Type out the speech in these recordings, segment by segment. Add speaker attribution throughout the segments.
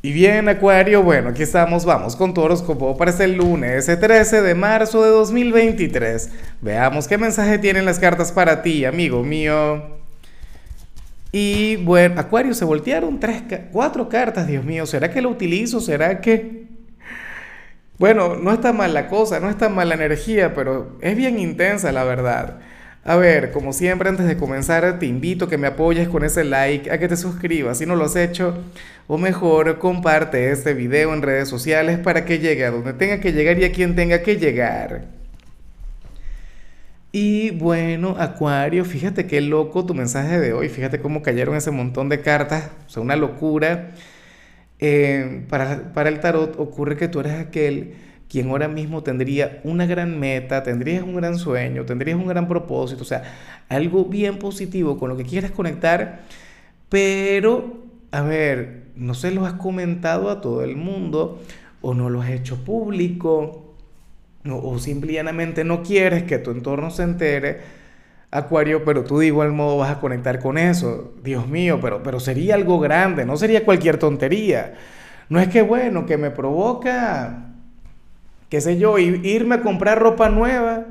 Speaker 1: Y bien, Acuario, bueno, aquí estamos, vamos con tu horóscopo para este lunes, 13 de marzo de 2023. Veamos qué mensaje tienen las cartas para ti, amigo mío. Y bueno, Acuario, se voltearon tres, cuatro cartas, Dios mío, ¿será que lo utilizo? ¿Será que...? Bueno, no está mal la cosa, no está mal la energía, pero es bien intensa, la verdad. A ver, como siempre, antes de comenzar, te invito a que me apoyes con ese like, a que te suscribas si no lo has hecho, o mejor, comparte este video en redes sociales para que llegue a donde tenga que llegar y a quien tenga que llegar. Y bueno, Acuario, fíjate qué loco tu mensaje de hoy, fíjate cómo cayeron ese montón de cartas, o sea, una locura. Eh, para, para el tarot ocurre que tú eres aquel quien ahora mismo tendría una gran meta, tendrías un gran sueño, tendrías un gran propósito, o sea, algo bien positivo con lo que quieres conectar, pero, a ver, no se lo has comentado a todo el mundo o no lo has hecho público o, simplemente no quieres que tu entorno se entere. Acuario, pero tú de igual modo vas a conectar con eso. Dios mío, pero, pero sería algo grande, no sería cualquier tontería. No es que, bueno, que me provoca qué sé yo, irme a comprar ropa nueva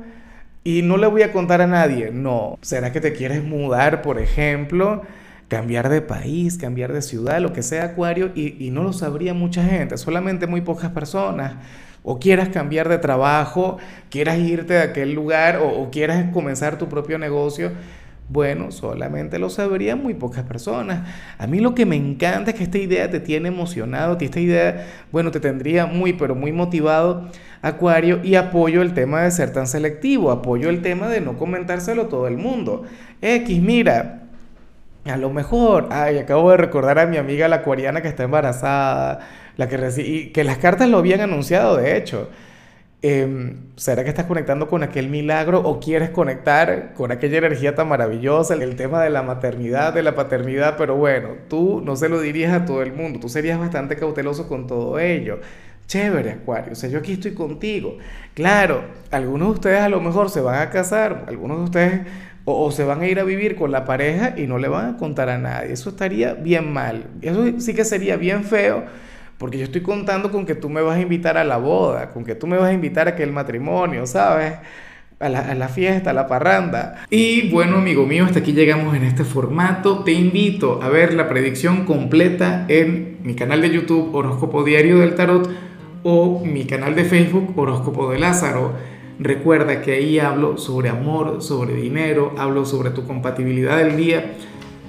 Speaker 1: y no le voy a contar a nadie. No, ¿será que te quieres mudar, por ejemplo? Cambiar de país, cambiar de ciudad, lo que sea, Acuario, y, no lo sabría mucha gente, solamente muy pocas personas. O quieras cambiar de trabajo, quieras irte de aquel lugar o, o quieras comenzar tu propio negocio bueno, solamente lo sabrían muy pocas personas. A mí lo que me encanta es que esta idea te tiene emocionado, que esta idea, bueno, te tendría muy, pero muy motivado, Acuario, y apoyo el tema de ser tan selectivo, apoyo el tema de no comentárselo a todo el mundo. X, mira, a lo mejor, ay, acabo de recordar a mi amiga la acuariana que está embarazada, la que, y que las cartas lo habían anunciado, de hecho. Em, ¿Será que estás conectando con aquel milagro o quieres conectar con aquella energía tan maravillosa, el tema de la maternidad, de la paternidad? Pero bueno, tú no se lo dirías a todo el mundo, tú serías bastante cauteloso con todo ello. Chévere, Acuario, o sea, yo aquí estoy contigo. Claro, algunos de ustedes a lo mejor se van a casar, algunos de ustedes o, o, se van a ir a vivir con la pareja y no le van a contar a nadie. Eso estaría bien mal. Eso sí que sería bien feo porque yo estoy contando con que tú me vas a invitar a la boda, con que tú me vas a invitar a aquel matrimonio, ¿sabes? A la, fiesta, a la parranda. Y bueno, amigo mío, hasta aquí llegamos en este formato. Te invito a ver la predicción completa en mi canal de YouTube Horóscopo Diario del Tarot o mi canal de Facebook Horóscopo de Lázaro. Recuerda que ahí hablo sobre amor, sobre dinero, hablo sobre tu compatibilidad del día